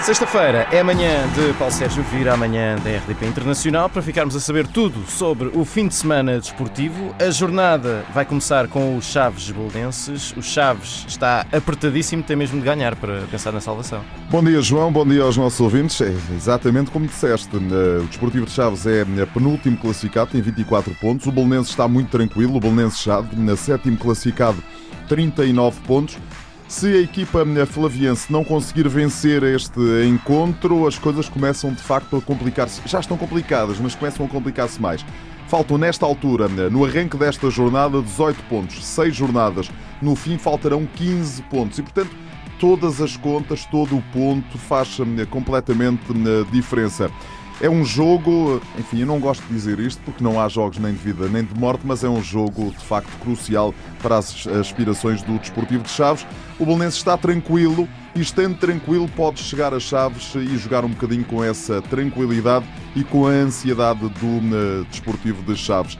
Sexta-feira é amanhã de Paulo Sérgio Vira, amanhã da RDP Internacional, para ficarmos a saber tudo sobre o fim de semana desportivo. A jornada vai começar com os Chaves Boldenses. O Chaves está apertadíssimo, tem mesmo de ganhar para pensar na salvação. Bom dia, João. Bom dia aos nossos ouvintes. É exatamente como disseste. Eh, o Desportivo de Chaves é penúltimo classificado, tem 24 pontos. O Bolonense está muito tranquilo. O Bolonense Chave, sétimo classificado, 39 pontos. Se a equipa flaviense não conseguir vencer este encontro, as coisas começam de facto a complicar-se. Já estão complicadas, mas começam a complicar-se mais. Faltam nesta altura, no arranque desta jornada, 18 pontos, 6 jornadas. No fim faltarão 15 pontos e, portanto, todas as contas, todo o ponto faz completamente diferença. É um jogo, enfim, eu não gosto de dizer isto porque não há jogos nem de vida nem de morte, mas é um jogo de facto crucial para as aspirações do Desportivo de Chaves. O Belenense está tranquilo e estando tranquilo pode chegar a Chaves e jogar um bocadinho com essa tranquilidade e com a ansiedade do uh, Desportivo de Chaves.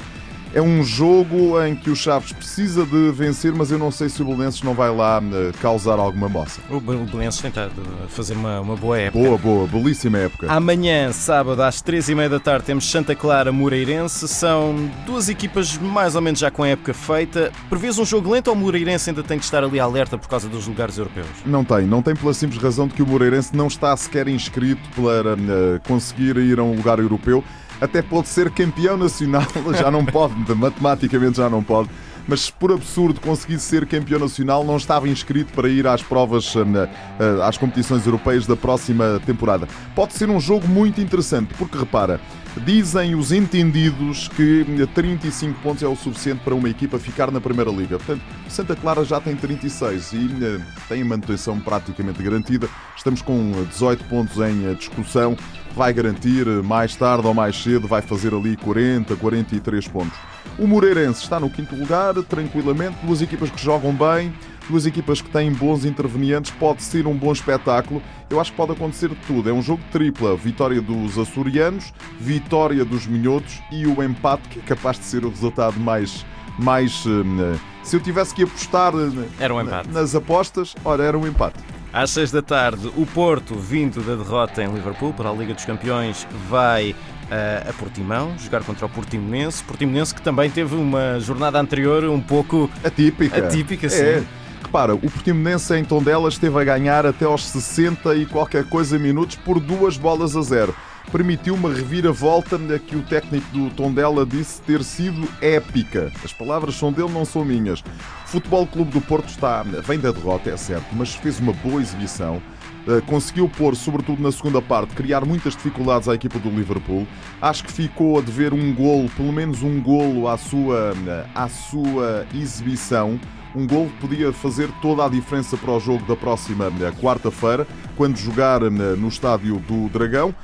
É um jogo em que o Chaves precisa de vencer, mas eu não sei se o Belenenses não vai lá eh, causar alguma moça. O Belenenses tenta fazer uma, uma boa época. Boa, boa, belíssima época. Amanhã, sábado, às três e meia da tarde, temos Santa Clara Moreirense. São duas equipas mais ou menos já com a época feita. Prevês um jogo lento ou o Moreirense ainda tem de estar ali alerta por causa dos lugares europeus? Não tem, não tem pela simples razão de que o Moreirense não está sequer inscrito para uh, conseguir ir a um lugar europeu até pode ser campeão nacional, já não pode, matematicamente já não pode. Mas por absurdo conseguisse ser campeão nacional, não estava inscrito para ir às provas, eh, eh, às competições europeias da próxima temporada. Pode ser um jogo muito interessante, porque repara, Dizem os entendidos que 35 pontos é o suficiente para uma equipa ficar na Primeira Liga. Portanto, Santa Clara já tem 36 e eh, tem a manutenção praticamente garantida. Estamos com 18 pontos em discussão. Vai garantir mais tarde ou mais cedo, vai fazer ali 40, 43 pontos. O Moreirense está no quinto lugar, tranquilamente. Duas equipas que jogam bem, duas equipas que têm bons intervenientes. Pode ser um bom espetáculo. Eu acho que pode acontecer de tudo. É um jogo tripla: vitória dos açorianos, vitória dos minhotos e o empate, que é capaz de ser o resultado mais. mais eh, se eu tivesse que apostar eh, era um empate. nas apostas, ora, era um empate. Às 6 da tarde, o Porto, vindo da derrota em Liverpool para a Liga dos Campeões, vai uh, a Portimão jogar contra o Portimonense. Portimonense que também teve uma jornada anterior um pouco atípica. Atípica, sim. É. Repara, o Portimonense em Tondela esteve a ganhar até aos 60 e qualquer coisa minutos por duas bolas a zero permitiu uma reviravolta que o técnico do Tondela disse ter sido épica. As palavras são dele, não são minhas. O Futebol Clube do Porto está, vem da derrota, é certo, mas fez uma boa exibição. Uh, conseguiu pôr, sobretudo na segunda parte, criar muitas dificuldades à equipa do Liverpool. Acho que ficou a dever um golo, pelo menos um golo à sua, à sua exibição. Um gol que podia fazer toda a diferença para o jogo da próxima quarta-feira, quando jogar no estádio do Dragão.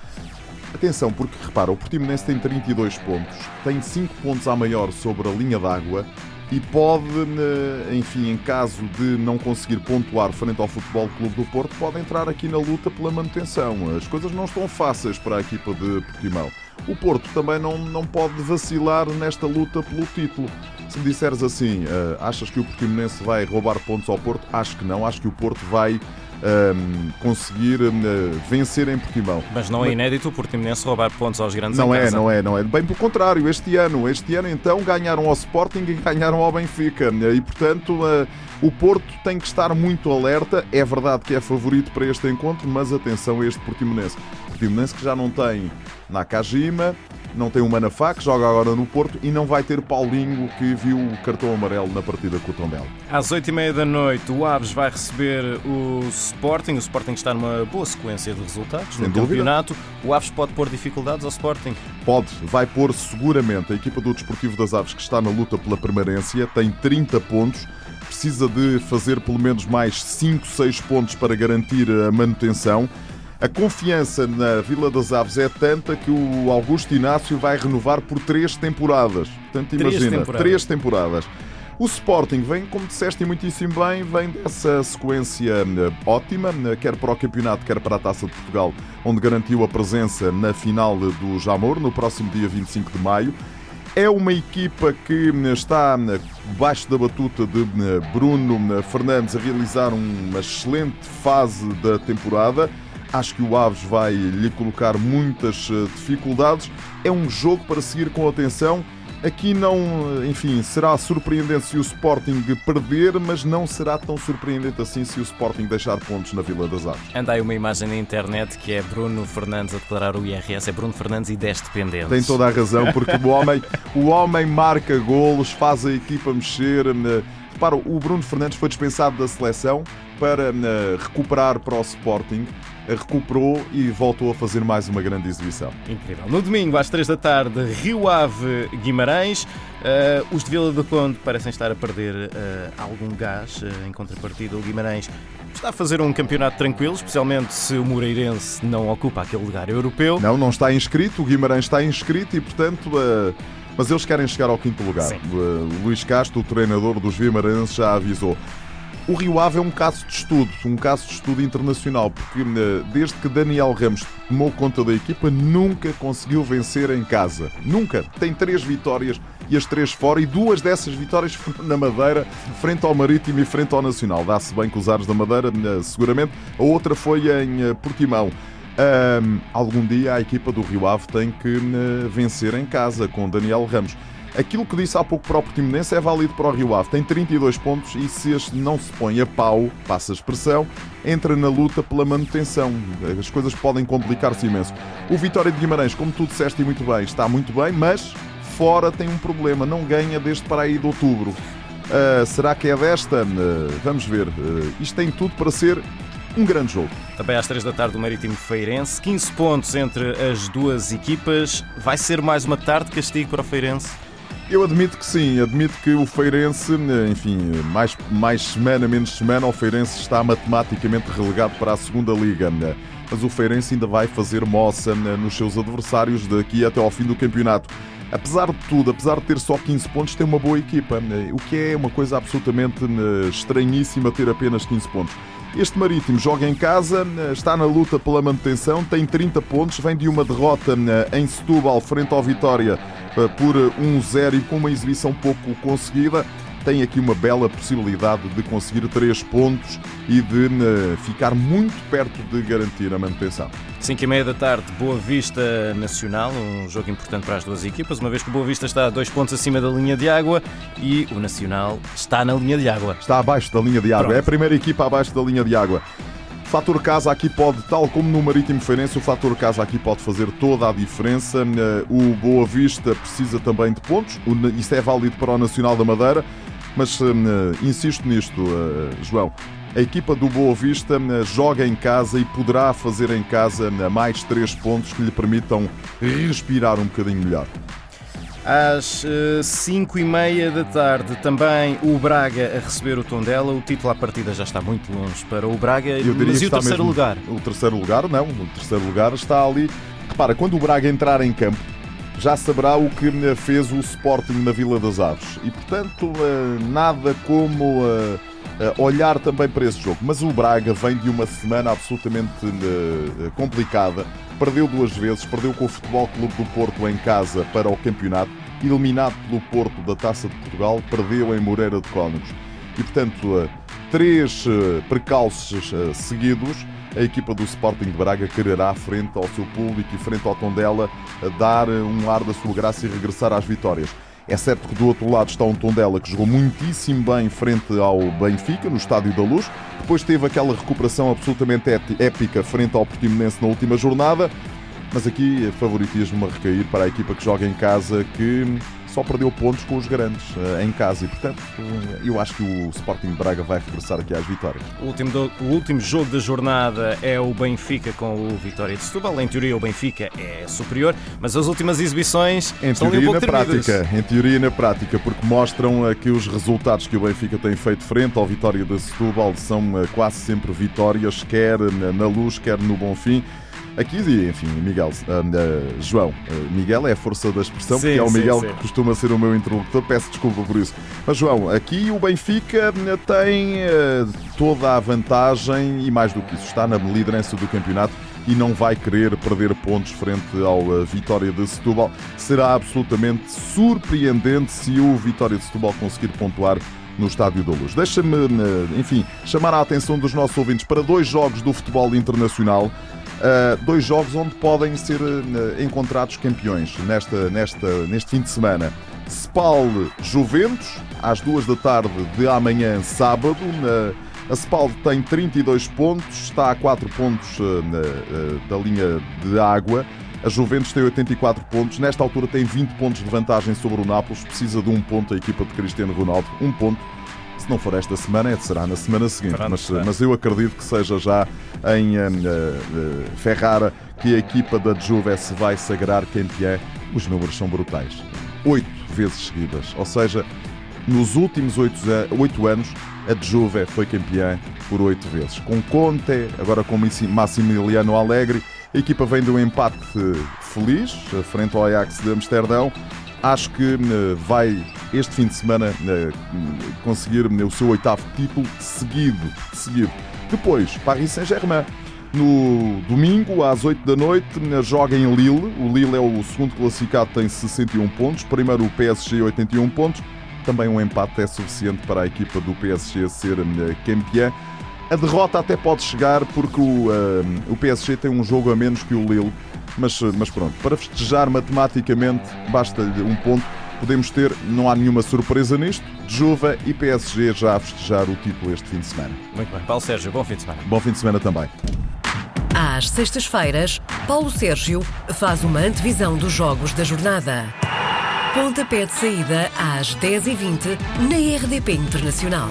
Atenção, porque repara, o Portimonense tem 32 pontos, tem 5 pontos a maior sobre a linha d'água e pode, enfim, em caso de não conseguir pontuar frente ao Futebol Clube do Porto, pode entrar aqui na luta pela manutenção. As coisas não estão fáceis para a equipa de Portimão. O Porto também não, não pode vacilar nesta luta pelo título. Se me disseres assim, uh, achas que o Portimonense vai roubar pontos ao Porto? Acho que não. Acho que o Porto vai um, conseguir uh, vencer em Portimão. Mas não é inédito o Portimonense roubar pontos aos grandes Não é, não é, não é. Bem pelo contrário, este ano, este ano então ganharam ao Sporting e ganharam ao Benfica. E portanto uh, o Porto tem que estar muito alerta. É verdade que é favorito para este encontro, mas atenção a este Portimonense. Portimonense que já não tem Nakajima, não tem o Manafá, que joga agora no Porto, e não vai ter Paulinho, que viu o cartão amarelo na partida com o Tondela. Às 8h30 da noite, o Aves vai receber o Sporting. O Sporting está numa boa sequência de resultados Sem no dúvida. campeonato. O Aves pode pôr dificuldades ao Sporting? Pode, vai pôr seguramente. A equipa do Desportivo das Aves, que está na luta pela permanência, tem 30 pontos precisa de fazer pelo menos mais 5, 6 pontos para garantir a manutenção. A confiança na Vila das Aves é tanta que o Augusto Inácio vai renovar por três temporadas. Portanto, imagina, três temporadas. Três temporadas. O Sporting vem, como disseste muitíssimo bem, vem dessa sequência eh, ótima, eh, quer para o campeonato, quer para a Taça de Portugal, onde garantiu a presença na final do Jamor, no próximo dia 25 de maio. É uma equipa que está debaixo da batuta de Bruno Fernandes a realizar uma excelente fase da temporada. Acho que o Aves vai lhe colocar muitas eh, dificuldades. É um jogo para seguir com atenção. Aqui não, enfim, será surpreendente se o Sporting perder, mas não será tão surpreendente assim se o Sporting deixar pontos na Vila das Aves. Anda aí uma imagem na internet que é Bruno Fernandes a declarar o IRS, é Bruno Fernandes e 10 dependentes. Tem toda a razão, porque o homem, o homem marca golos, faz a equipa mexer. Eh, repara, o Bruno Fernandes foi dispensado da seleção para eh, recuperar para o Sporting recuperou e voltou a fazer mais uma grande exibição. Incrível. No domingo, às 3 da tarde, Rio Ave Guimarães. Uh, os de Vila do Conde parecem estar a perder uh, algum gás. Uh, em contrapartida, o Guimarães está a fazer um campeonato tranquilo, especialmente se o Moreirense não ocupa aquele lugar europeu. Não, não está inscrito. O Guimarães está inscrito e, portanto. Mas eles querem chegar ao quinto lugar. Sim. O Luís Castro, o treinador dos Guimarães, já avisou. O Rio Ave é um caso de estudo, um caso de estudo internacional, porque eh, desde que Daniel Ramos tomou conta da equipa, nunca conseguiu vencer em casa. Nunca. Tem três vitórias e as três fora, e duas dessas vitórias foram na Madeira, frente ao Marítimo e frente ao Nacional. Dá-se bem com os ares da Madeira, eh, seguramente. A outra foi em eh, Portimão. Um, algum dia a equipa do Rio Ave tem que vencer em casa com Daniel Ramos. Aquilo que disse há pouco para o Portimonense é válido para o Rio Ave. Tem 32 pontos e se este não se põe a pau, passa a expressão, entra na luta pela manutenção. As coisas podem complicar-se imenso. O Vitória de Guimarães, como tu disseste e muito bem, está muito bem, mas fora tem um problema. Não ganha desde para aí de outubro. Uh, será que é desta? Uh, vamos ver. Uh, isto tem tudo para ser um grande jogo. Também às 3 da tarde o Marítimo Feirense, 15 pontos entre as duas equipas. Vai ser mais uma tarde de castigo para o Feirense? Eu admito que sim, admito que o Feirense, enfim, mais, mais semana, menos semana, o Feirense está matematicamente relegado para a segunda Liga. Mas o Feirense ainda vai fazer moça nos seus adversários daqui até ao fim do campeonato. Apesar de tudo, apesar de ter só 15 pontos, tem uma boa equipa, o que é uma coisa absolutamente estranhíssima ter apenas 15 pontos. Este Marítimo joga em casa, está na luta pela manutenção, tem 30 pontos, vem de uma derrota em Setúbal frente ao Vitória eh, por 1-0 e com uma exibição pouco conseguida, tem aqui uma bela possibilidade de conseguir 3 pontos e de eh, ficar muito perto de garantir a manutenção. 5 e meia da tarde, Boa Vista Nacional, um jogo importante para as duas equipas, uma vez que o Boa Vista está a dois pontos acima da linha de água e o Nacional está na linha de água. Está abaixo da linha de água, Pronto. é a primeira equipa abaixo da linha de água fator casa aqui pode, tal como no Marítimo Feirense, o fator casa aqui pode fazer toda a diferença. Eh, o Boa Vista precisa também de pontos, isso é válido para o Nacional da Madeira, mas uh, insisto nisto, uh, João. A equipa do Boa Vista joga em casa e poderá fazer em casa mais três pontos que lhe permitam respirar um bocadinho melhor. Às 5 uh, e meia da tarde, também o Braga a receber o Tondela. O título à partida já está muito longe para o Braga. Eu diria mas e o terceiro lugar? O terceiro lugar, não. O terceiro lugar está ali. Repara, quando o Braga entrar em campo, já saberá o que fez o Sporting na Vila das Aves. E, portanto, uh, nada como uh, olhar também para esse jogo. Mas o Braga vem de uma semana absolutamente complicada perdeu duas vezes, perdeu com o Futebol Clube do Porto em casa para o campeonato, eliminado pelo Porto da Taça de Portugal, perdeu em Moreira de Cónegos. E, portanto, eh, três eh, precalços eh, seguidos, a equipa do Sporting de Braga quererá, frente ao seu público e frente ao Tondela, dar um ar da sua graça e regressar às vitórias. É certo que do outro lado está um Tondela que jogou muitíssimo bem frente ao Benfica, no Estádio da Luz. Depois teve aquela recuperação absolutamente épica frente ao Portimonense na última jornada. Mas aqui favoritismo a recair para a equipa que joga em casa, que só perdeu pontos com os grandes uh, em casa e, portanto, eu acho que o Sporting Braga vai regressar aqui às vitórias. O último, do, o último jogo da jornada é o Benfica com o Vitória de Setúbal. Em teoria, o Benfica é superior, mas as últimas exibições em estão teoria um na prática, Em teoria e na prática, porque mostram uh, que os resultados que o Benfica tem feito frente ao Vitória de Setúbal são quase sempre vitórias, quer na luz, quer no Bonfim. Aqui, enfim, Miguel, uh, uh, João, uh, Miguel é a força da expressão, sim, porque é o Miguel sim, sim. que costuma ser o meu interlocutor, peço desculpa por isso. Mas, João, aqui o Benfica tem toda a vantagem e, mais do que isso, está na liderança do campeonato e não vai querer perder pontos frente ao Vitória de Setúbal. Será absolutamente surpreendente se o Vitória de Setúbal conseguir pontuar no Estádio da Luz. Deixa-me, enfim, chamar a atenção dos nossos ouvintes para dois jogos do futebol internacional. Uh, dois jogos onde podem ser uh, encontrados campeões nesta, nesta, neste fim de semana. Spal Juventus, às duas da tarde de amanhã, sábado. A Spal tem 32 pontos, está a 4 pontos da linha de água. A Juventus tem 84 pontos, nesta altura tem 20 pontos de vantagem sobre o Nápoles, precisa de um ponto a equipa de Cristiano Ronaldo, um ponto. Se não for esta semana, é será na semana seguinte. Mas, mas, eu acredito que seja já em uh, uh, Ferrara que a equipa da Juve se vai sagrar campeã. Os números são brutais. Oito vezes seguidas. Ou seja, nos últimos oito anos, a Juve foi campeã por oito vezes. Com Conte, agora com Massimiliano Allegri a equipa vem de um empate feliz, frente ao Ajax de Amsterdão. Acho que eh, vai, este fim de semana, eh, conseguir o seu oitavo título seguido. seguido. Depois, Paris Saint-Germain. No domingo, às 8 da noite, joga em Lille. O Lille é o segundo classificado, tem 61 pontos. Primeiro o PSG, 81 pontos. Também um empate é suficiente para a equipa do PSG ser campeã. A derrota até pode chegar porque o, uh, o PSG tem um jogo a menos que o Lille, mas, mas pronto, para festejar matematicamente basta-lhe um ponto. Podemos ter, não há nenhuma surpresa nisto, Juve e PSG já a festejar o título este fim de semana. Muito bem. Paulo Sérgio, bom fim de semana. Bom fim de semana também. Às sextas-feiras, Paulo Sérgio faz uma antevisão dos jogos da jornada. Pontapé de saída às 10h20 na RDP Internacional.